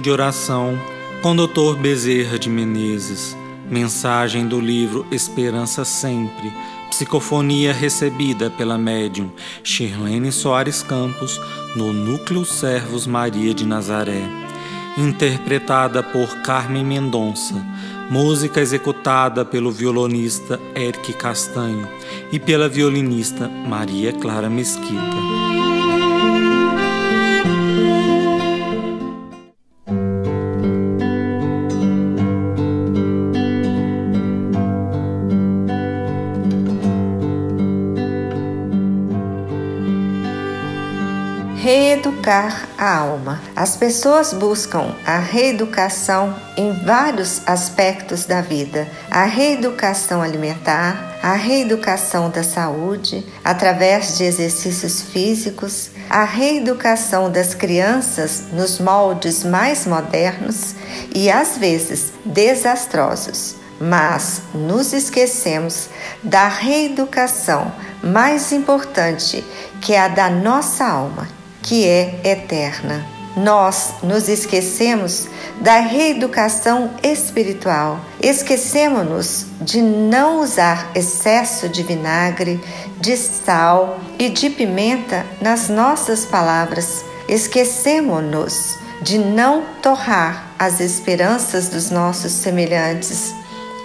de oração com Dr. Bezerra de Menezes. Mensagem do livro Esperança Sempre. Psicofonia recebida pela médium Shirlene Soares Campos no Núcleo Servos Maria de Nazaré. Interpretada por Carmen Mendonça. Música executada pelo violonista Eric Castanho e pela violinista Maria Clara Mesquita. Reeducar a alma. As pessoas buscam a reeducação em vários aspectos da vida: a reeducação alimentar, a reeducação da saúde, através de exercícios físicos, a reeducação das crianças nos moldes mais modernos e às vezes desastrosos. Mas nos esquecemos da reeducação mais importante, que é a da nossa alma que é eterna. Nós nos esquecemos da reeducação espiritual. Esquecemos-nos de não usar excesso de vinagre, de sal e de pimenta nas nossas palavras. Esquecemos-nos de não torrar as esperanças dos nossos semelhantes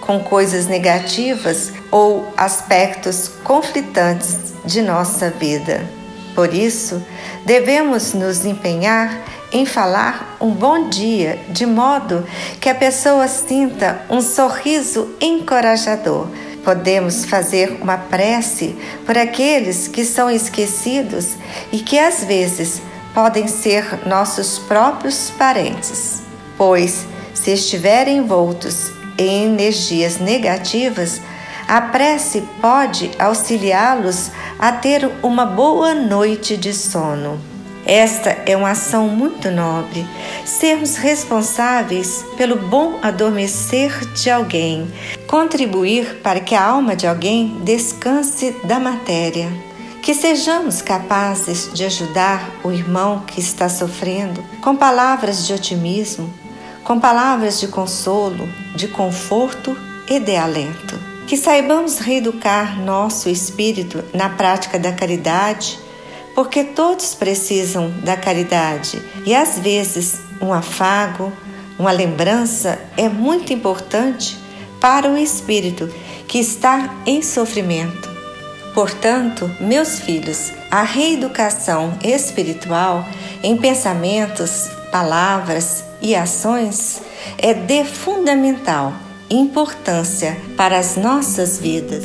com coisas negativas ou aspectos conflitantes de nossa vida. Por isso, devemos nos empenhar em falar um bom dia, de modo que a pessoa sinta um sorriso encorajador. Podemos fazer uma prece por aqueles que são esquecidos e que às vezes podem ser nossos próprios parentes, pois, se estiverem envoltos em energias negativas, a prece pode auxiliá-los a ter uma boa noite de sono. Esta é uma ação muito nobre. Sermos responsáveis pelo bom adormecer de alguém, contribuir para que a alma de alguém descanse da matéria. Que sejamos capazes de ajudar o irmão que está sofrendo com palavras de otimismo, com palavras de consolo, de conforto e de alento. Que saibamos reeducar nosso espírito na prática da caridade, porque todos precisam da caridade e às vezes um afago, uma lembrança é muito importante para o espírito que está em sofrimento. Portanto, meus filhos, a reeducação espiritual em pensamentos, palavras e ações é de fundamental importância para as nossas vidas.